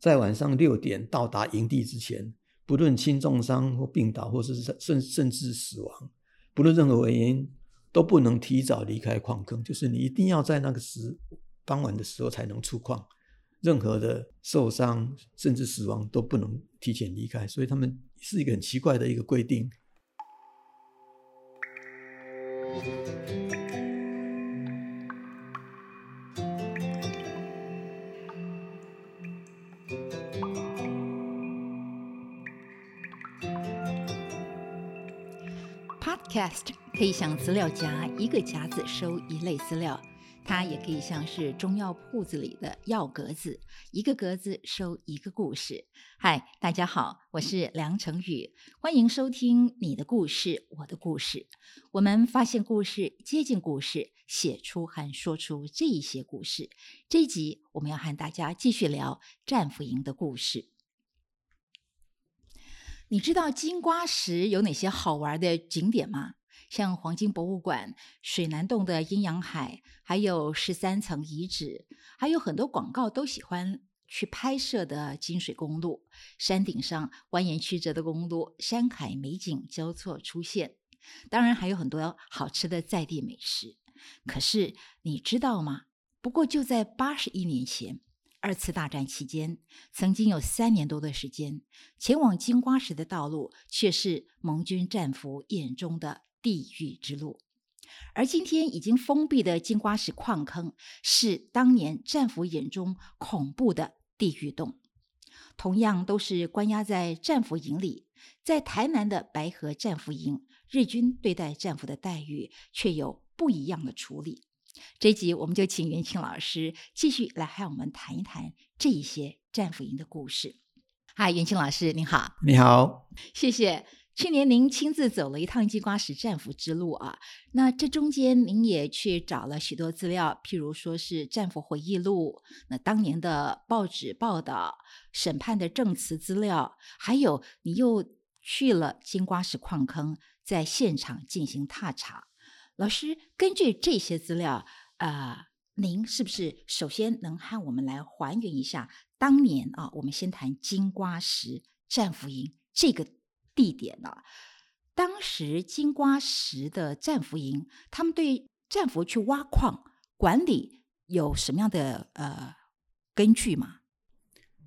在晚上六点到达营地之前，不论轻重伤或病倒，或是甚甚至死亡，不论任何原因，都不能提早离开矿坑。就是你一定要在那个时傍晚的时候才能出矿，任何的受伤甚至死亡都不能提前离开。所以他们是一个很奇怪的一个规定。Cast 可以像资料夹，一个夹子收一类资料；它也可以像是中药铺子里的药格子，一个格子收一个故事。嗨，大家好，我是梁成宇，欢迎收听你的故事，我的故事。我们发现故事，接近故事，写出和说出这一些故事。这一集我们要和大家继续聊战俘营的故事。你知道金瓜石有哪些好玩的景点吗？像黄金博物馆、水南洞的阴阳海，还有十三层遗址，还有很多广告都喜欢去拍摄的金水公路，山顶上蜿蜒曲折的公路，山海美景交错出现。当然还有很多好吃的在地美食。可是你知道吗？不过就在八十一年前。二次大战期间，曾经有三年多的时间，前往金瓜石的道路却是盟军战俘眼中的地狱之路。而今天已经封闭的金瓜石矿坑，是当年战俘眼中恐怖的地狱洞。同样都是关押在战俘营里，在台南的白河战俘营，日军对待战俘的待遇却有不一样的处理。这集我们就请袁庆老师继续来和我们谈一谈这一些战俘营的故事。嗨，袁庆老师，您好！你好，谢谢。去年您亲自走了一趟金瓜石战俘之路啊，那这中间您也去找了许多资料，譬如说是战俘回忆录，那当年的报纸报道、审判的证词资料，还有你又去了金瓜石矿坑，在现场进行踏查。老师，根据这些资料，啊，您是不是首先能和我们来还原一下当年啊？我们先谈金瓜石战俘营这个地点呢？当时金瓜石的战俘营，他们对战俘去挖矿管理有什么样的呃根据吗？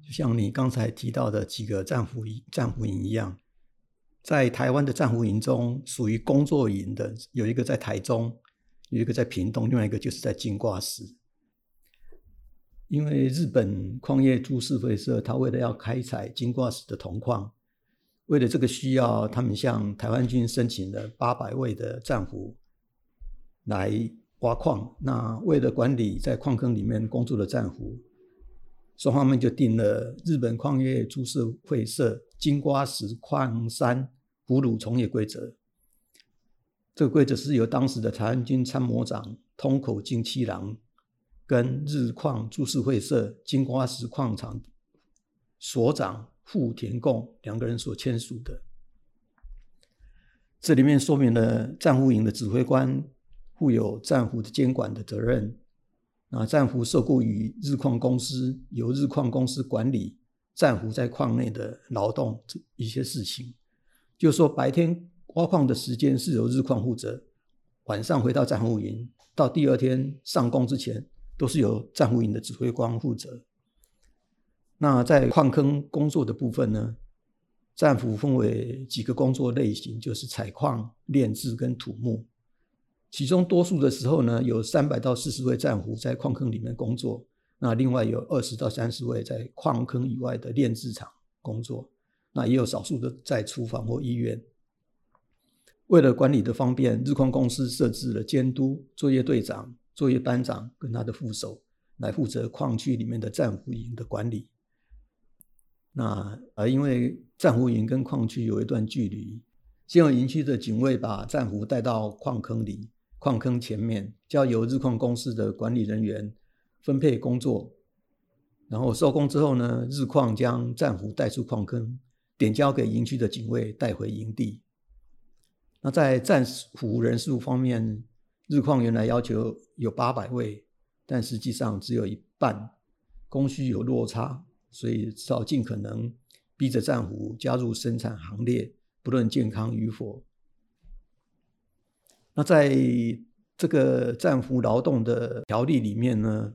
就像你刚才提到的几个战俘营战俘营一样。在台湾的战俘营中，属于工作营的有一个在台中，有一个在屏东，另外一个就是在金瓜石。因为日本矿业株式会社，他为了要开采金瓜石的铜矿，为了这个需要，他们向台湾军申请了八百位的战俘来挖矿。那为了管理在矿坑里面工作的战俘，双方们就定了日本矿业株式会社。金瓜石矿山俘虏从业规则，这个规则是由当时的台湾军参谋长通口金七郎跟日矿株式会社金瓜石矿场所长富田贡两个人所签署的。这里面说明了战俘营的指挥官负有战俘的监管的责任，啊，战俘受雇于日矿公司，由日矿公司管理。战俘在矿内的劳动一些事情，就说白天挖矿的时间是由日矿负责，晚上回到战俘营，到第二天上工之前，都是由战俘营的指挥官负责。那在矿坑工作的部分呢，战俘分为几个工作类型，就是采矿、炼制跟土木。其中多数的时候呢，有三百到四十位战俘在矿坑里面工作。那另外有二十到三十位在矿坑以外的炼制厂工作，那也有少数的在厨房或医院。为了管理的方便，日矿公司设置了监督、作业队长、作业班长跟他的副手来负责矿区里面的战俘营的管理。那而因为战俘营跟矿区有一段距离，先由营区的警卫把战俘带到矿坑里，矿坑前面交由日矿公司的管理人员。分配工作，然后收工之后呢，日矿将战俘带出矿坑，点交给营区的警卫带回营地。那在战俘人数方面，日矿原来要求有八百位，但实际上只有一半，供需有落差，所以只好尽可能逼着战俘加入生产行列，不论健康与否。那在这个战俘劳动的条例里面呢，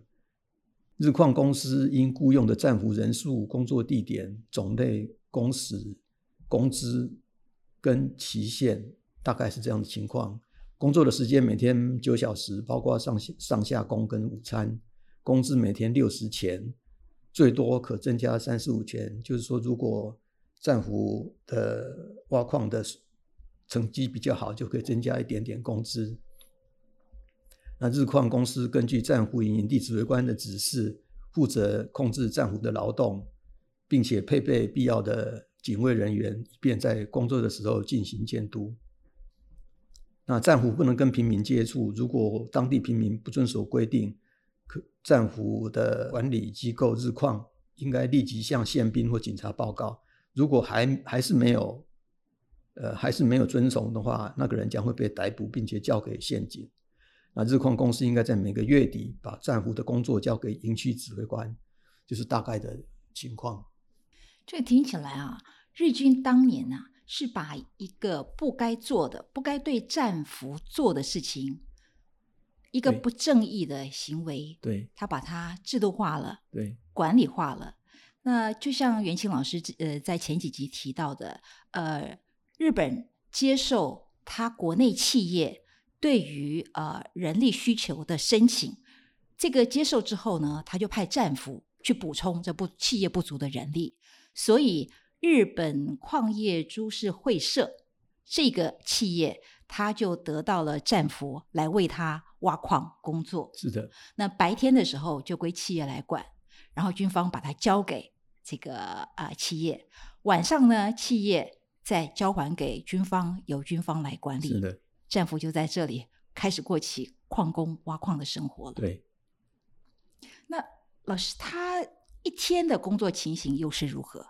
日矿公司应雇佣的战俘人数、工作地点、种类、工时、工资跟期限，大概是这样的情况。工作的时间每天九小时，包括上上下工跟午餐。工资每天六十钱，最多可增加三十五钱。就是说，如果战俘的挖矿的成绩比较好，就可以增加一点点工资。那日矿公司根据战俘营营地指挥官的指示，负责控制战俘的劳动，并且配备必要的警卫人员，以便在工作的时候进行监督。那战俘不能跟平民接触，如果当地平民不遵守规定。可战俘的管理机构日矿应该立即向宪兵或警察报告。如果还还是没有，呃，还是没有遵从的话，那个人将会被逮捕，并且交给宪警。那日矿公司应该在每个月底把战俘的工作交给营区指挥官，就是大概的情况。这听起来啊，日军当年呢是把一个不该做的、不该对战俘做的事情。一个不正义的行为，对，他把它制度化了，对，管理化了。那就像袁清老师呃在前几集提到的，呃，日本接受他国内企业对于呃人力需求的申请，这个接受之后呢，他就派战俘去补充这不企业不足的人力，所以日本矿业株式会社这个企业。他就得到了战俘来为他挖矿工作。是的，那白天的时候就归企业来管，然后军方把它交给这个啊企业，晚上呢企业再交还给军方，由军方来管理。是的，战俘就在这里开始过起矿工挖矿的生活了。对。那老师他一天的工作情形又是如何？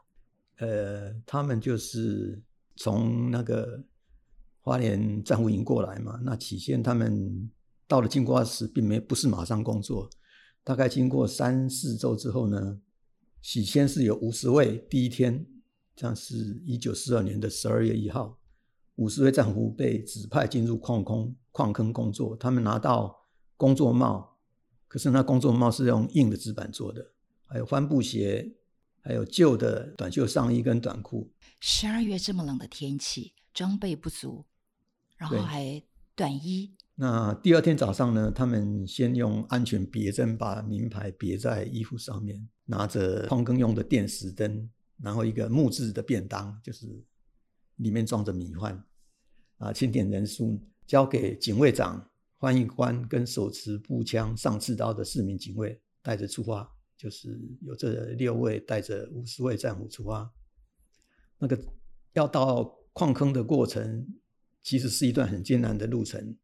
呃，他们就是从那个。花莲战俘营过来嘛？那起先他们到了金瓜石，并没不是马上工作，大概经过三四周之后呢，起先是有五十位，第一天，这样是一九四二年的十二月一号，五十位战俘被指派进入矿坑矿坑工作，他们拿到工作帽，可是那工作帽是用硬的纸板做的，还有帆布鞋，还有旧的短袖上衣跟短裤。十二月这么冷的天气，装备不足。然后还短衣。那第二天早上呢？他们先用安全别针把名牌别在衣服上面，拿着矿坑用的电石灯，然后一个木质的便当，就是里面装着米饭。啊，清点人数交给警卫长、翻译官跟手持步枪、上刺刀的四名警卫带着出发，就是有这六位带着五十位战俘出发。那个要到矿坑的过程。其实是一段很艰难的路程。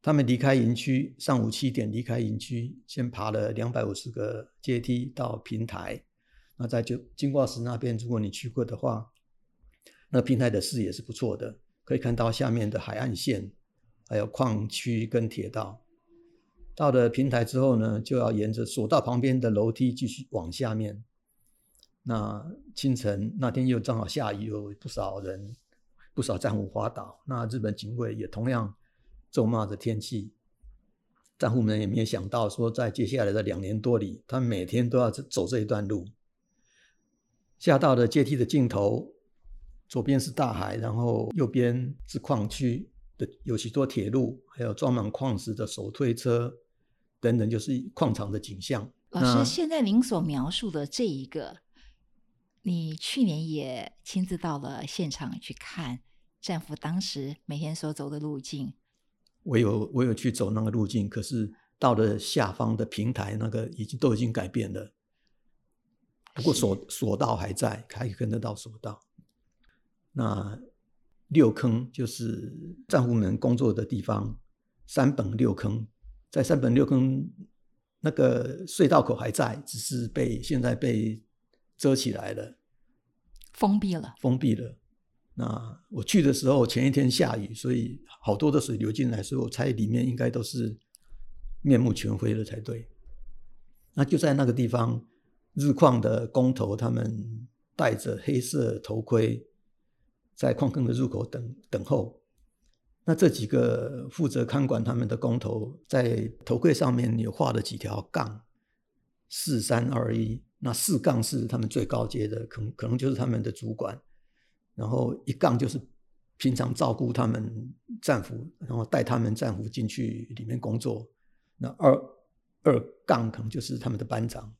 他们离开营区，上午七点离开营区，先爬了两百五十个阶梯到平台。那在就金瓜石那边，如果你去过的话，那平台的视野是不错的，可以看到下面的海岸线，还有矿区跟铁道。到了平台之后呢，就要沿着索道旁边的楼梯继续往下面。那清晨那天又正好下雨，有不少人。不少战俘滑倒，那日本警卫也同样咒骂着天气。战俘们也没有想到，说在接下来的两年多里，他每天都要走这一段路。下到的阶梯的尽头，左边是大海，然后右边是矿区的，有许多铁路，还有装满矿石的手推车等等，就是矿场的景象。老师，现在您所描述的这一个。你去年也亲自到了现场去看战俘当时每天所走的路径。我有我有去走那个路径，可是到了下方的平台，那个已经都已经改变了。不过索索道还在，还可以跟得到索道。那六坑就是战俘们工作的地方，三本六坑，在三本六坑那个隧道口还在，只是被现在被。遮起来了，封闭了，封闭了。那我去的时候，前一天下雨，所以好多的水流进来，所以我猜里面应该都是面目全非了才对。那就在那个地方，日矿的工头他们戴着黑色头盔，在矿坑的入口等等候。那这几个负责看管他们的工头，在头盔上面有画了几条杠，四三二一。那四杠是他们最高阶的，可可能就是他们的主管。然后一杠就是平常照顾他们战俘，然后带他们战俘进去里面工作。那二二杠可能就是他们的班长。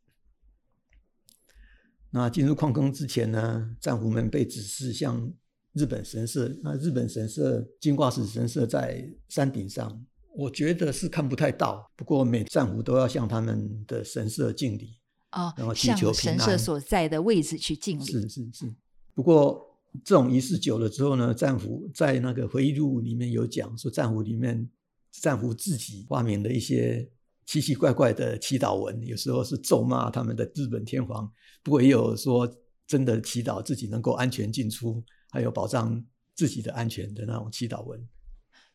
那进入矿坑之前呢，战俘们被指示向日本神社。那日本神社金瓜石神社在山顶上，我觉得是看不太到。不过每战俘都要向他们的神社敬礼哦，然后祈求向神。社所在的位置去敬礼。是是是。不过这种仪式久了之后呢，战俘在那个回忆录里面有讲说，战俘里面战俘自己发明的一些奇奇怪怪的祈祷文，有时候是咒骂他们的日本天皇，不过也有说真的祈祷自己能够安全进出，还有保障自己的安全的那种祈祷文。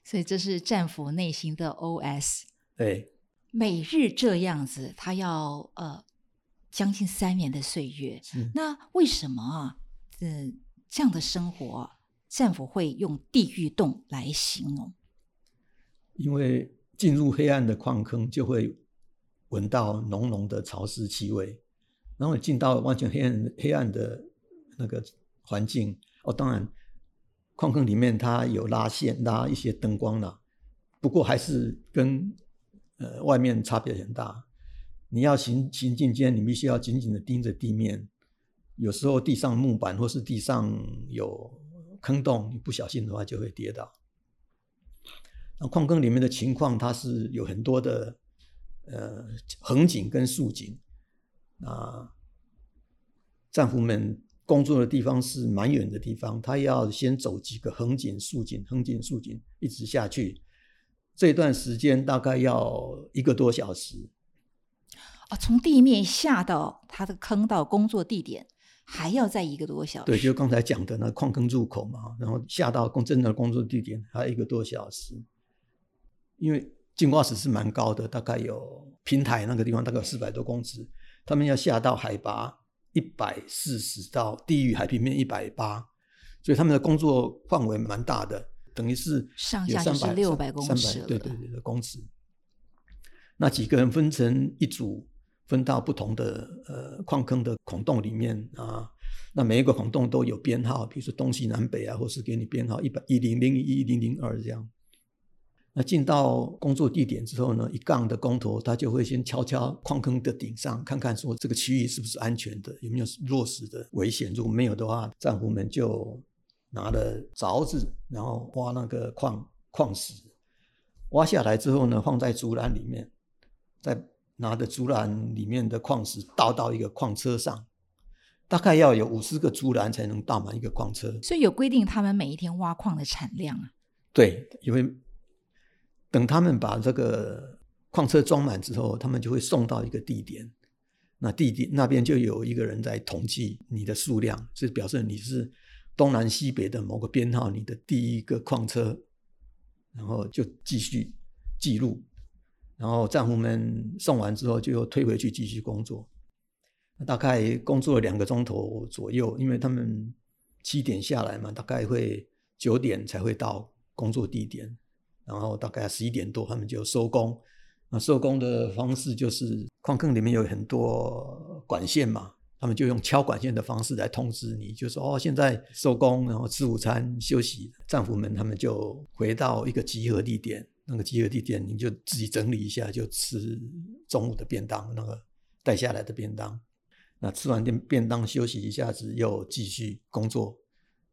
所以这是战俘内心的 OS。对，每日这样子，他要呃将近三年的岁月。那为什么啊？嗯，这样的生活，战俘会用地狱洞来形容？因为进入黑暗的矿坑，就会闻到浓浓的潮湿气味，然后进到完全黑暗黑暗的那个环境。哦，当然，矿坑里面它有拉线拉一些灯光啦，不过还是跟呃外面差别很大。你要行行进间，你必须要紧紧的盯着地面，有时候地上木板或是地上有坑洞，你不小心的话就会跌倒。那矿坑里面的情况，它是有很多的呃横井跟竖井啊，战俘们工作的地方是蛮远的地方，他要先走几个横井、竖井、横井、竖井，一直下去，这段时间大概要一个多小时。哦，从地面下到他的坑到工作地点，还要再一个多小时。对，就刚才讲的那矿坑入口嘛，然后下到工真正的工作地点还有一个多小时，因为进化石是蛮高的，大概有平台那个地方大概有四百多公尺，他们要下到海拔一百四十到低于海平面一百八，所以他们的工作范围蛮大的，等于是有上下就是300 600公300尺了对对对的公尺。那几个人分成一组，分到不同的呃矿坑的孔洞里面啊。那每一个孔洞都有编号，比如说东西南北啊，或是给你编号一百一零零一一零零二这样。那进到工作地点之后呢，一杠的工头他就会先敲敲矿坑的顶上，看看说这个区域是不是安全的，有没有落石的危险。如果没有的话，战俘们就拿了凿子，然后挖那个矿矿石，挖下来之后呢，放在竹篮里面，再拿着竹篮里面的矿石倒到一个矿车上，大概要有五十个竹篮才能倒满一个矿车。所以有规定他们每一天挖矿的产量啊。对，因为等他们把这个矿车装满之后，他们就会送到一个地点。那地点那边就有一个人在统计你的数量，是表示你是东南西北的某个编号，你的第一个矿车，然后就继续记录。然后战俘们送完之后，就又推回去继续工作。大概工作了两个钟头左右，因为他们七点下来嘛，大概会九点才会到工作地点，然后大概十一点多他们就收工。那收工的方式就是矿坑里面有很多管线嘛，他们就用敲管线的方式来通知你，就说哦现在收工，然后吃午餐休息。战俘们他们就回到一个集合地点，那个集合地点你就自己整理一下，就吃中午的便当，那个带下来的便当。那吃完便便当休息一下子，又继续工作，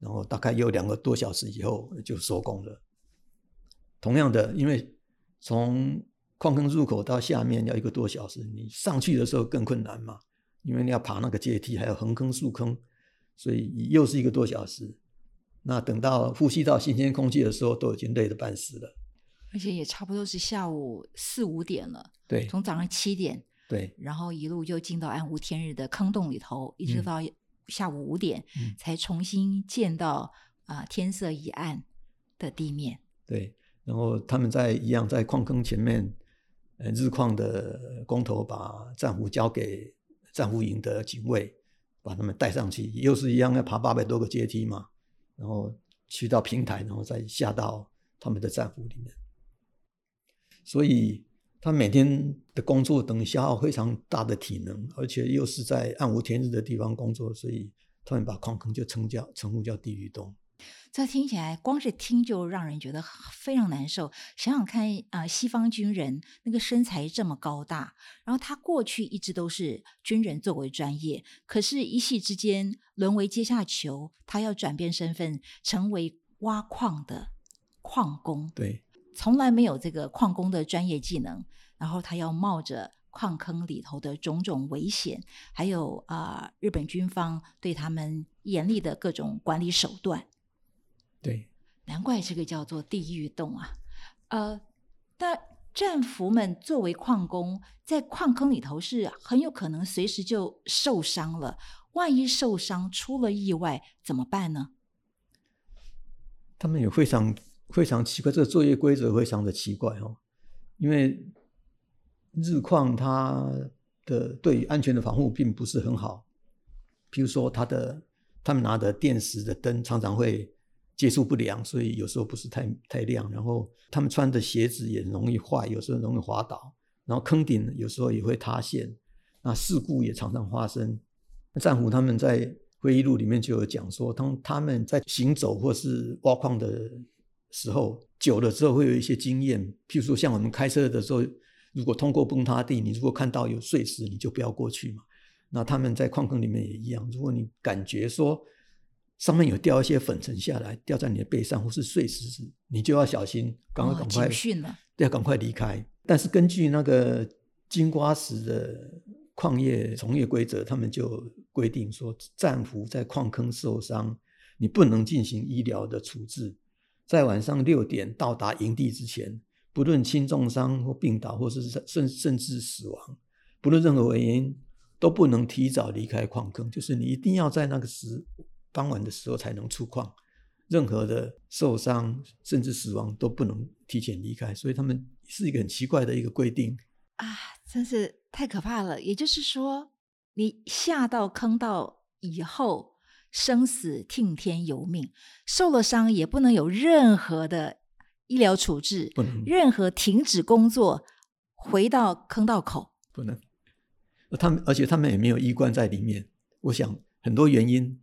然后大概又两个多小时以后就收工了。同样的，因为从矿坑入口到下面要一个多小时，你上去的时候更困难嘛，因为你要爬那个阶梯，还有横坑竖坑，所以又是一个多小时。那等到呼吸到新鲜空气的时候，都已经累得半死了。而且也差不多是下午四五点了，对从早上七点，对然后一路就进到暗无天日的坑洞里头，一直嗯到下午五点，嗯才重新见到啊、天色已暗的地面。对，然后他们在一样在矿坑前面，呃，日矿的工头把战俘交给战俘营的警卫把他们带上去，又是一样要爬八百多个阶梯嘛，然后去到平台，然后再下到他们的战俘里面。所以他每天的工作等于消耗非常大的体能，而且又是在暗无天日的地方工作，所以他们把矿坑就称叫称呼叫地狱洞。这听起来，光是听就让人觉得非常难受。想想看，啊，西方军人那个身材这么高大，然后他过去一直都是军人作为专业，可是，一夕之间沦为阶下囚，他要转变身份，成为挖矿的矿工。对，从来没有这个矿工的专业技能，然后他要冒着矿坑里头的种种危险，还有啊，日本军方对他们严厉的各种管理手段。对，难怪这个叫做地狱洞啊！呃，但战俘们作为矿工，在矿坑里头是很有可能随时就受伤了。万一受伤出了意外怎么办呢？他们也非常非常奇怪，这个作业规则非常的奇怪哦。因为日矿它的对于安全的防护并不是很好，譬如说，它的他们拿的电石的灯常常会。接触不良，所以有时候不是太太亮。然后他们穿的鞋子也容易坏，有时候容易滑倒。然后坑顶有时候也会塌陷，那事故也常常发生。战俘他们在回忆录里面就有讲说，当他们在行走或是挖矿的时候，久了之后会有一些经验。譬如说，像我们开车的时候，如果通过崩塌地，你如果看到有碎石，你就不要过去嘛。那他们在矿坑里面也一样，如果你感觉说，上面有掉一些粉尘下来，掉在你的背上或是碎石子，你就要小心，赶快赶快，要赶快离开。但是根据那个金瓜石的矿业从业规则，他们就规定说，战俘在矿坑受伤，你不能进行医疗的处置，在晚上六点到达营地之前，不论轻重伤或病倒，或是甚甚至死亡，不论任何原因，都不能提早离开矿坑，就是你一定要在那个时。傍晚的时候才能出矿，任何的受伤甚至死亡都不能提前离开，所以他们是一个很奇怪的一个规定啊！真是太可怕了。也就是说，你下到坑道以后，生死听天由命，受了伤也不能有任何的医疗处置，不能任何停止工作，回到坑道口不能。他们而且他们也没有衣冠在里面，我想很多原因。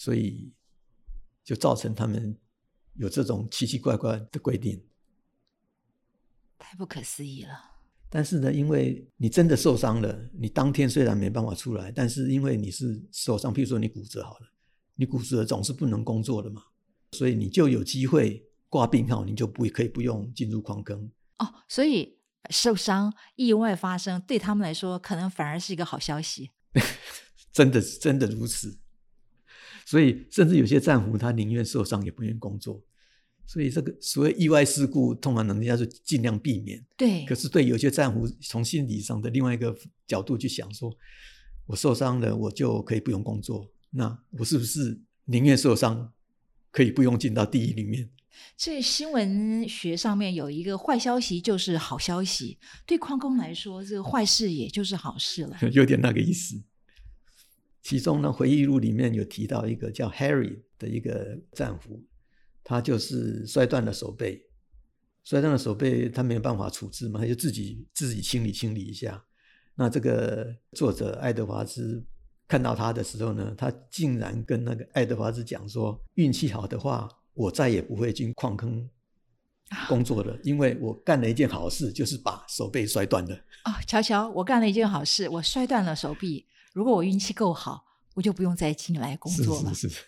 所以就造成他们有这种奇奇怪怪的规定，太不可思议了。但是呢，因为你真的受伤了，你当天虽然没办法出来，但是因为你是受伤，譬如说你骨折好了，你骨折总是不能工作的嘛，所以你就有机会挂病号，你就不可以不用进入矿坑。哦，所以受伤意外发生对他们来说，可能反而是一个好消息。真的，真的如此。所以，甚至有些战俘他宁愿受伤也不愿意工作。所以，这个所谓意外事故，通常人家是尽量避免。对。可是，对有些战俘从心理上的另外一个角度去想，说我受伤了，我就可以不用工作。那我是不是宁愿受伤，可以不用进到地狱里面？这新闻学上面有一个坏消息就是好消息，对矿工来说，这个坏事也就是好事了。有点那个意思。其中呢，回忆录里面有提到一个叫 Harry 的一个战俘，他就是摔断了手背，摔断了手背，他没有办法处置嘛，他就自己自己清理清理一下。那这个作者爱德华兹看到他的时候呢，他竟然跟那个爱德华兹讲说：“运气好的话，我再也不会进矿坑工作了，因为我干了一件好事，就是把手背摔断了。”哦，瞧瞧，我干了一件好事，我摔断了手臂。如果我运气够好，我就不用再进来工作了。是是是，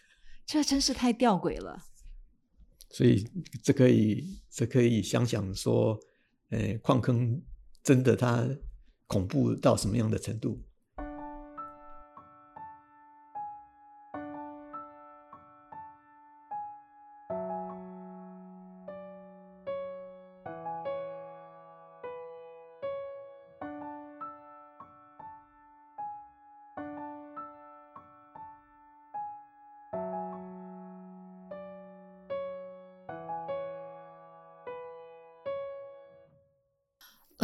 这真是太吊诡了。所以这可以，这可以想想说，呃，矿坑真的它恐怖到什么样的程度？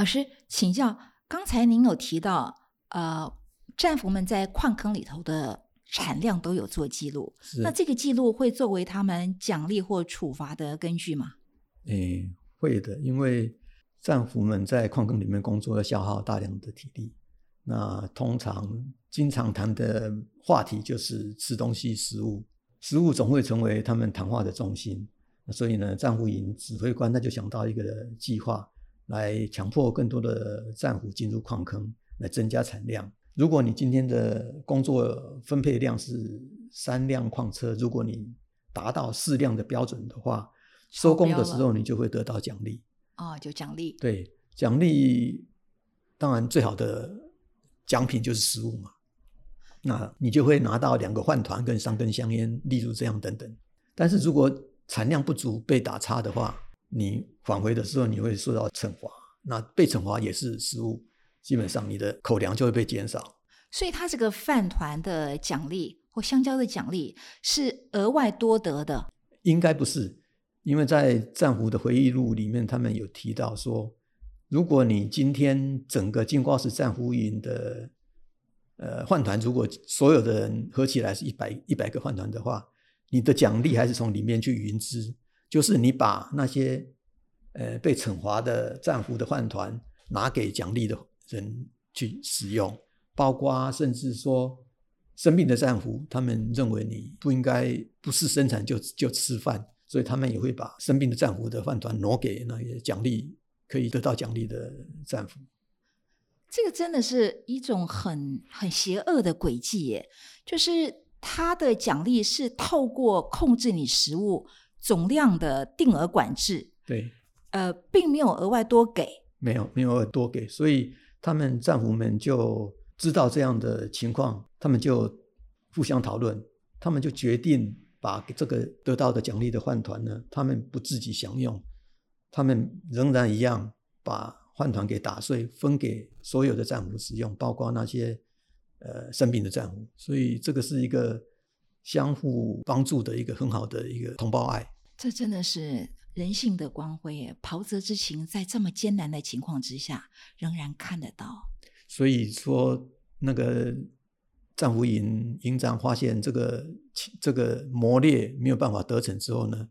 师，请教，刚才您有提到，呃，战俘们在矿坑里头的产量都有做记录，那这个记录会作为他们奖励或处罚的根据吗？诶，会的，因为战俘们在矿坑里面工作要消耗大量的体力，那通常经常谈的话题就是吃东西、食物，食物总会成为他们谈话的中心。那所以呢，战俘营指挥官他就想到一个计划，来强迫更多的战俘进入矿坑，来增加产量。如果你今天的工作分配量是三辆矿车，如果你达到四辆的标准的话，收工的时候你就会得到奖励。哦，就奖励。对，奖励当然最好的奖品就是食物嘛。那你就会拿到两个饭团跟三根香烟，例如这样等等。但是如果产量不足被打叉的话，你返回的时候你会受到惩罚。那被惩罚也是食物，基本上你的口粮就会被减少。所以，他这个饭团的奖励或香蕉的奖励是额外多得的。应该不是，因为在战俘的回忆录里面，他们有提到说，如果你今天整个金瓜石战俘营的呃饭团，如果所有的人合起来是一百一百个饭团的话，你的奖励还是从里面去匀支，就是你把那些呃被惩罚的战俘的饭团拿给奖励的人去使用。包括甚至说生病的战俘，他们认为你不应该不是生产就就吃饭，所以他们也会把生病的战俘的饭团挪给那些奖励可以得到奖励的战俘。这个真的是一种很很邪恶的诡计耶！就是他的奖励是透过控制你食物总量的定额管制，对，呃，并没有额外多给，没有没有额外多给，所以他们战俘们就。知道这样的情况，他们就互相讨论，他们就决定把这个得到的奖励的饭团呢，他们不自己享用，他们仍然一样把饭团给打碎，分给所有的战俘使用，包括那些呃生病的战俘。所以这个是一个相互帮助的一个很好的一个同胞爱。这真的是人性的光辉，袍泽之情在这么艰难的情况之下，仍然看得到。所以说，那个战俘营营长发现这个这个磨练没有办法得逞之后呢，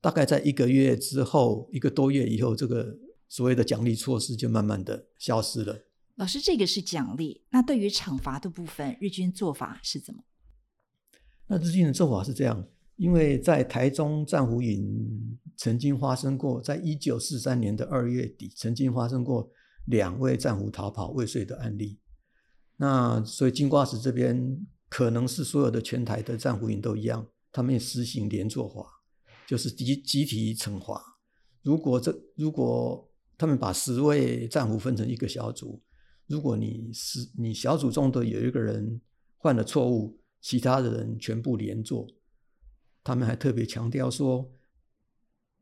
大概在一个月之后，一个多月以后，这个所谓的奖励措施就慢慢的消失了。老师，这个是奖励，那对于惩罚的部分，日军做法是怎么？那日军的做法是这样，因为在台中战俘营曾经发生过，在一九四三年的二月底，曾经发生过。两位战俘逃跑未遂的案例，那所以金瓜石这边可能是所有的全台的战俘营都一样，他们实行连坐法，就是集集体惩罚。如果这如果他们把十位战俘分成一个小组，如果你是你小组中的有一个人犯了错误，其他的人全部连坐。他们还特别强调说，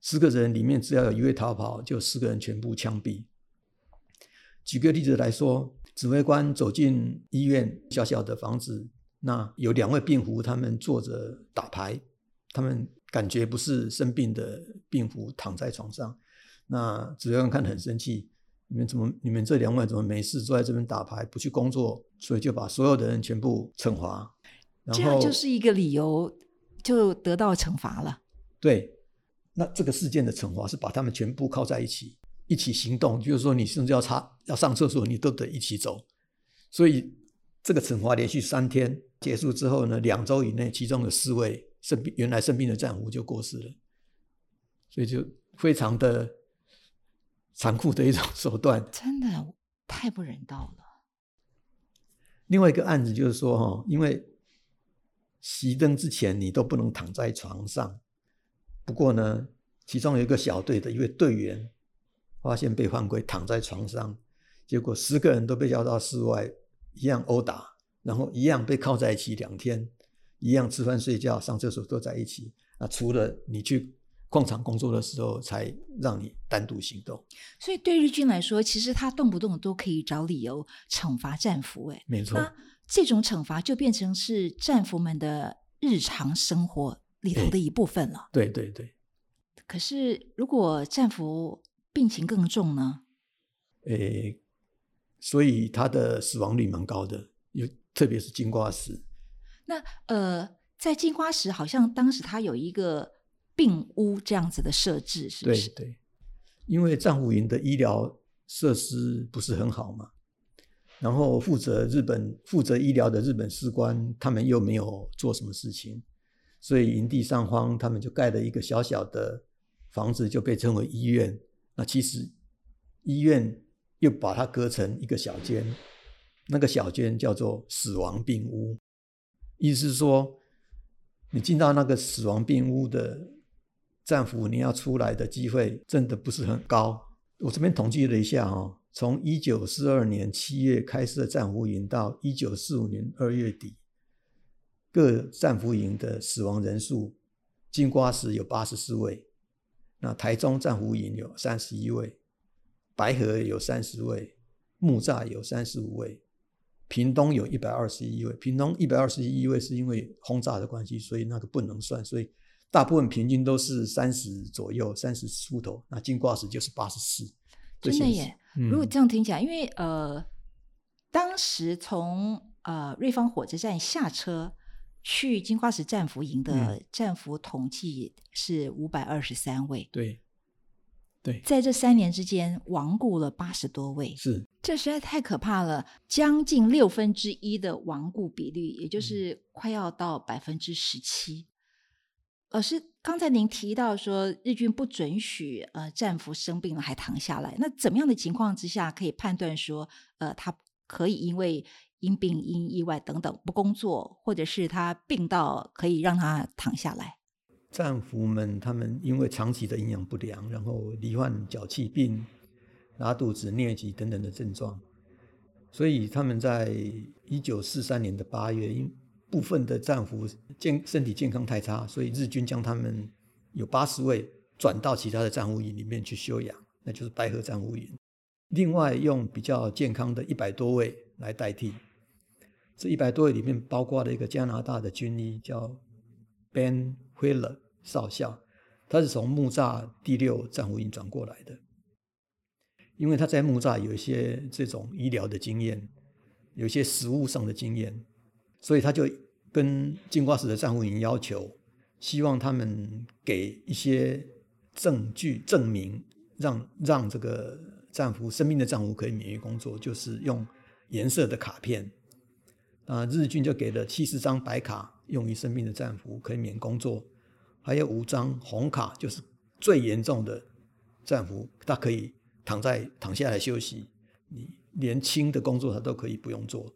十个人里面只要有一位逃跑，就十个人全部枪毙。举个例子来说，指挥官走进医院小小的房子，那有两位病夫，他们坐着打牌，他们感觉不是生病的病夫躺在床上，那指挥官看得很生气，你们怎么你们这两位怎么没事坐在这边打牌不去工作？所以就把所有的人全部惩罚，这样就是一个理由就得到惩罚了。对，那这个事件的惩罚是把他们全部靠在一起。一起行动，就是说你甚至要擦要上厕所，你都得一起走。所以这个惩罚连续三天结束之后呢，两周以内，其中有四位生病原来生病的战俘就过世了。所以就非常的残酷的一种手段，真的太不人道了。另外一个案子就是说，哈，因为熄灯之前你都不能躺在床上。不过呢，其中有一个小队的一位队员。发现被犯规躺在床上，结果十个人都被叫到室外，一样殴打，然后一样被铐在一起两天，一样吃饭睡觉上厕所都在一起。那除了你去矿场工作的时候，才让你单独行动。所以对日军来说，其实他动不动都可以找理由惩罚战俘。哎，没错，这种惩罚就变成是战俘们的日常生活里头的一部分了。对对对。可是如果战俘，病情更重呢？诶，所以他的死亡率蛮高的。有特别是金瓜石。那呃，在金瓜石好像当时他有一个病屋这样子的设置，是不是？对对，因为战俘营的医疗设施不是很好嘛，然后负责日本负责医疗的日本士官他们又没有做什么事情，所以营地上方他们就盖了一个小小的房子，就被称为医院。那其实医院又把它隔成一个小间，那个小间叫做死亡病屋。意思是说，你进到那个死亡病屋的战俘，你要出来的机会真的不是很高。我这边统计了一下哦，从一九四二年七月开设战俘营到一九四五年二月底，各战俘营的死亡人数，金瓜石有八十四位，那台中战俘营有三十一位，白河有三十位，木栅有三十五位。屏东有一百二十一位，屏东一百二十一位是因为轰炸的关系，所以那个不能算，所以大部分平均都是三十左右，三十出头。那金瓜石就是八十四，真的耶！如果这样听起来，因为呃，当时从呃瑞芳火车站下车去金瓜石战俘营的战俘统计是五百二十三位，对。对，在这三年之间亡故了八十多位，是这实在太可怕了，将近六分之一的亡故比率，也就是快要到百分之十七。老师，刚才您提到说日军不准许呃战俘生病了还躺下来，那怎么样的情况之下可以判断说呃他可以因为因病因意外等等不工作，或者是他病到可以让他躺下来？战俘们，他们因为长期的营养不良，然后罹患脚气病、拉肚子、疟疾等等的症状，所以他们在一九四三年的八月，因部分的战俘健身体健康太差，所以日军将他们有八十位转到其他的战俘营里面去休养，那就是白河战俘营。另外用比较健康的一百多位来代替，这一百多位里面包括了一个加拿大的军医叫 Ben Wheeler。少校，他是从木栅第六战俘营转过来的，因为他在木栅有一些这种医疗的经验，有一些实物上的经验，所以他就跟金瓜石的战俘营要求，希望他们给一些证据证明，让让这个战俘生病的战俘可以免于工作，就是用颜色的卡片。啊，日军就给了七十张白卡，用于生病的战俘可以免工作。还有五张红卡，就是最严重的战俘，他可以躺在躺下来休息，你连轻的工作他都可以不用做。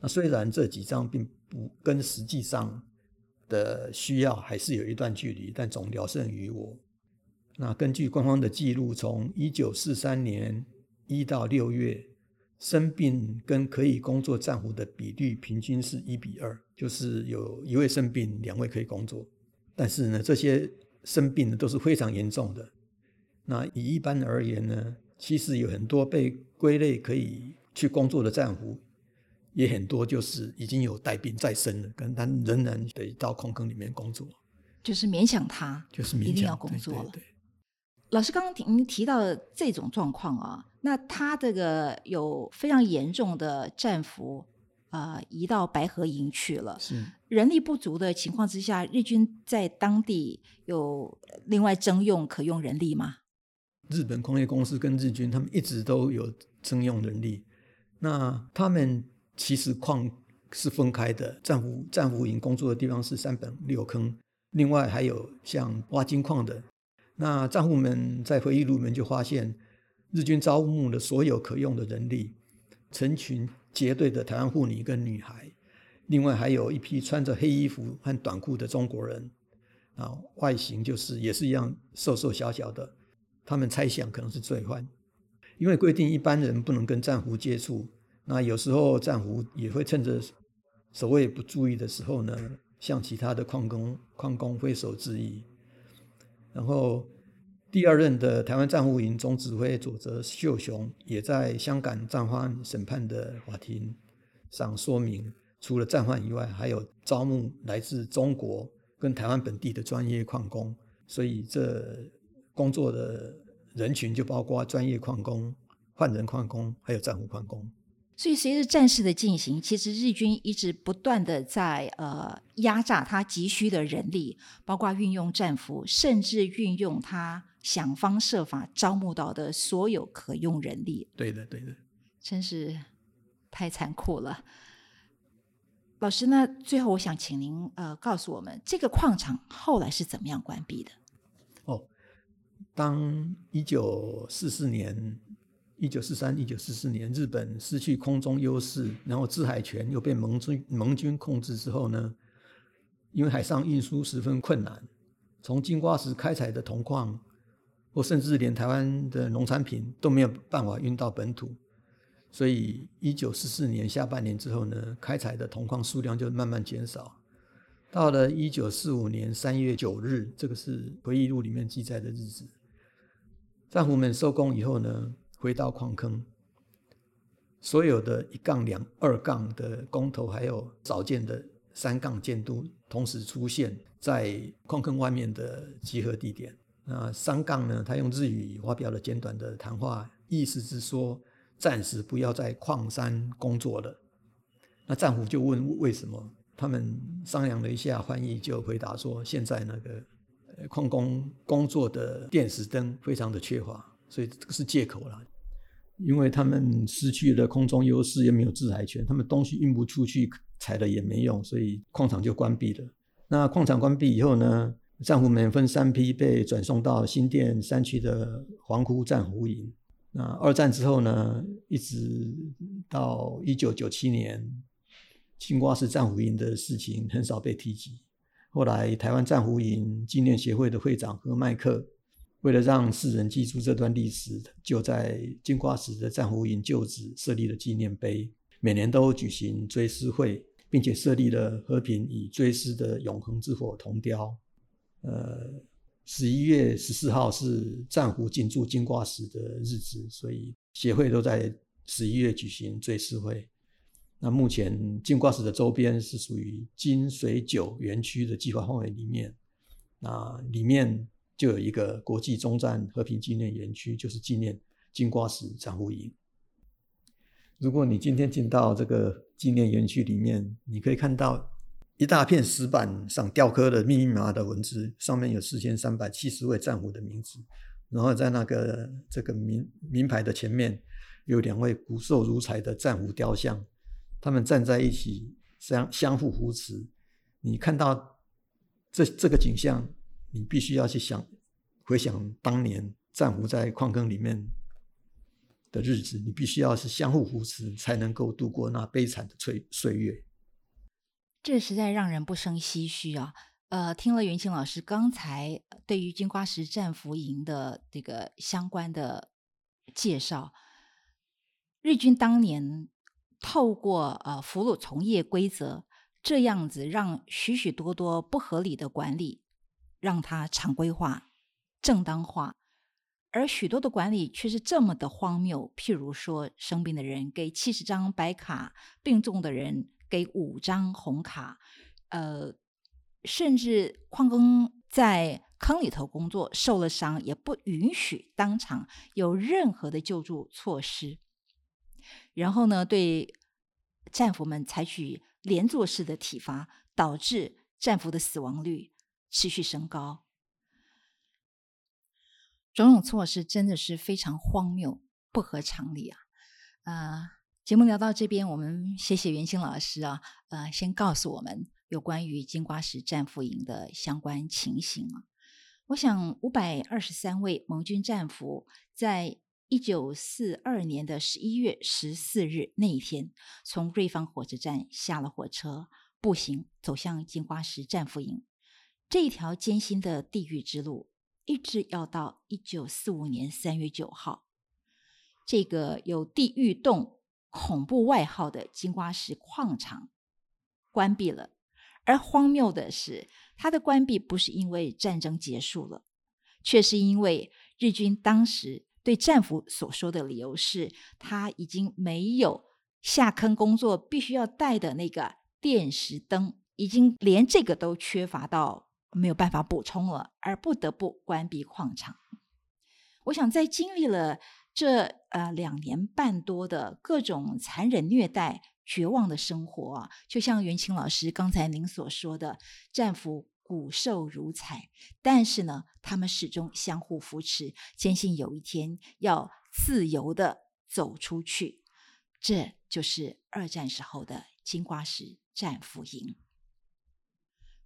那虽然这几张并不跟实际上的需要还是有一段距离，但总聊胜于我。那根据官方的记录，从一九四三年一到六月，生病跟可以工作战俘的比率平均是一比二，就是有一位生病，两位可以工作。但是呢，这些生病的都是非常严重的。那以一般而言呢，其实有很多被归类可以去工作的战俘，也很多就是已经有带病在身了，跟他仍然得到空坑里面工作，就是勉强他，就是一定要工作了。老师刚刚您提到的这种状况啊，那他这个有非常严重的战俘。啊，移到白河营去了。是人力不足的情况之下，日军在当地有另外征用可用人力吗？日本工业公司跟日军他们一直都有征用人力。那他们其实矿是分开的，战俘战俘营工作的地方是三本六坑，另外还有像挖金矿的。那战俘们在回忆录里面就发现，日军招募了所有可用的人力，成群。结队的台湾妇女跟女孩，另外还有一批穿着黑衣服和短裤的中国人，啊，外形就是也是一样瘦瘦小小的。他们猜想可能是罪犯，因为规定一般人不能跟战俘接触。那有时候战俘也会趁着守卫不注意的时候呢，向其他的矿工矿工挥手致意，然后。第二任的台湾战俘营总指挥佐泽秀雄也在香港战犯审判的法庭上说明，除了战犯以外，还有招募来自中国跟台湾本地的专业矿工，所以这工作的人群就包括专业矿工、换人矿工，还有战俘矿工。所以随着战事的进行，其实日军一直不断的在呃压榨他急需的人力，包括运用战俘，甚至运用他想方设法招募到的所有可用人力。对的，对的，真是太残酷了。老师，那最后我想请您呃告诉我们，这个矿场后来是怎么样关闭的？哦，当一九四四年、一九四三、一九四四年，日本失去空中优势，然后制海权又被盟军盟军控制之后呢，因为海上运输十分困难，从金瓜石开采的铜矿，或甚至连台湾的农产品都没有办法运到本土。所以，一九四四年下半年之后呢，开采的铜矿数量就慢慢减少。到了一九四五年三月九日，这个是回忆录里面记载的日子。战俘们收工以后呢，回到矿坑，所有的一杠两、二杠的工头，还有少见的三杠监督，同时出现在矿坑外面的集合地点。那三杠呢，他用日语发表了简短的谈话，意思是说。暂时不要在矿山工作了。那战俘就问为什么？他们商量了一下，翻译就回答说：现在那个矿工工作的电石灯非常的缺乏，所以这个是借口了。因为他们失去了空中优势，也没有制海权，他们东西运不出去，采了也没用，所以矿场就关闭了。那矿场关闭以后呢，战俘们分三批被转送到新店山区的黄窟战俘营。那二战之后呢，一直到一九九七年，青瓜石战俘营的事情很少被提及。后来台湾战俘营纪念协会的会长和麦克，为了让世人记住这段历史，就在金瓜石的战俘营旧址设立了纪念碑，每年都举行追思会，并且设立了和平与追思的永恒之火铜雕。呃。十一月十四号是战俘进驻金瓜石的日子，所以协会都在十一月举行追思会。那目前金瓜石的周边是属于金水九园区的计划范围里面，那里面就有一个国际中战和平纪念园区，就是纪念金瓜石战俘营。如果你今天进到这个纪念园区里面，你可以看到。一大片石板上雕刻的密密麻麻的文字，上面有四千三百七十位战俘的名字。然后在那个这个名名牌的前面，有两位骨瘦如柴的战俘雕像，他们站在一起相相互扶持。你看到这这个景象，你必须要去想回想当年战俘在矿坑里面的日子，你必须要是相互扶持，才能够度过那悲惨的岁岁月。这实在让人不胜唏嘘啊！呃，听了袁清老师刚才对于金瓜石战俘营的这个相关的介绍，日军当年透过呃俘虏从业规则这样子，让许许多多不合理的管理让它常规化、正当化，而许多的管理却是这么的荒谬。譬如说，生病的人给七十张白卡，病重的人。给五张红卡，呃，甚至矿工在坑里头工作受了伤，也不允许当场有任何的救助措施。然后呢，对战俘们采取连坐式的体罚，导致战俘的死亡率持续升高。种种措施真的是非常荒谬，不合常理啊！啊。节目聊到这边，我们谢谢袁清老师啊，呃，先告诉我们有关于金瓜石战俘营的相关情形啊。我想五百二十三位盟军战俘，在一九四二年的十一月十四日那一天，从瑞芳火车站下了火车，步行走向金瓜石战俘营。这一条艰辛的地狱之路，一直要到一九四五年三月九号，这个有地狱洞。恐怖外号的金瓜石矿场关闭了，而荒谬的是，它的关闭不是因为战争结束了，却是因为日军当时对战俘所说的理由是，他已经没有下坑工作必须要带的那个电石灯，已经连这个都缺乏到没有办法补充了，而不得不关闭矿场。我想，在经历了这呃两年半多的各种残忍虐待、绝望的生活，就像袁清老师刚才您所说的，战俘骨瘦如柴，但是呢，他们始终相互扶持，坚信有一天要自由的走出去。这就是二战时候的金瓜石战俘营。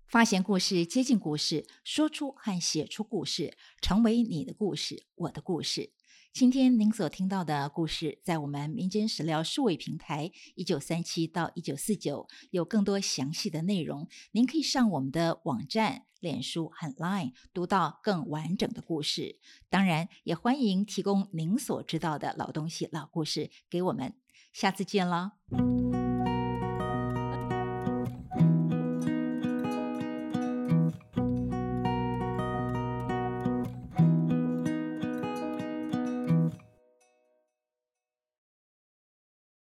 发现故事，接近故事，说出和写出故事，成为你的故事，我的故事。今天您所听到的故事，在我们民间史料数位平台一九三七到一九四九有更多详细的内容。您可以上我们的网站、脸书和 Line 读到更完整的故事。当然，也欢迎提供您所知道的老东西、老故事给我们。下次见了。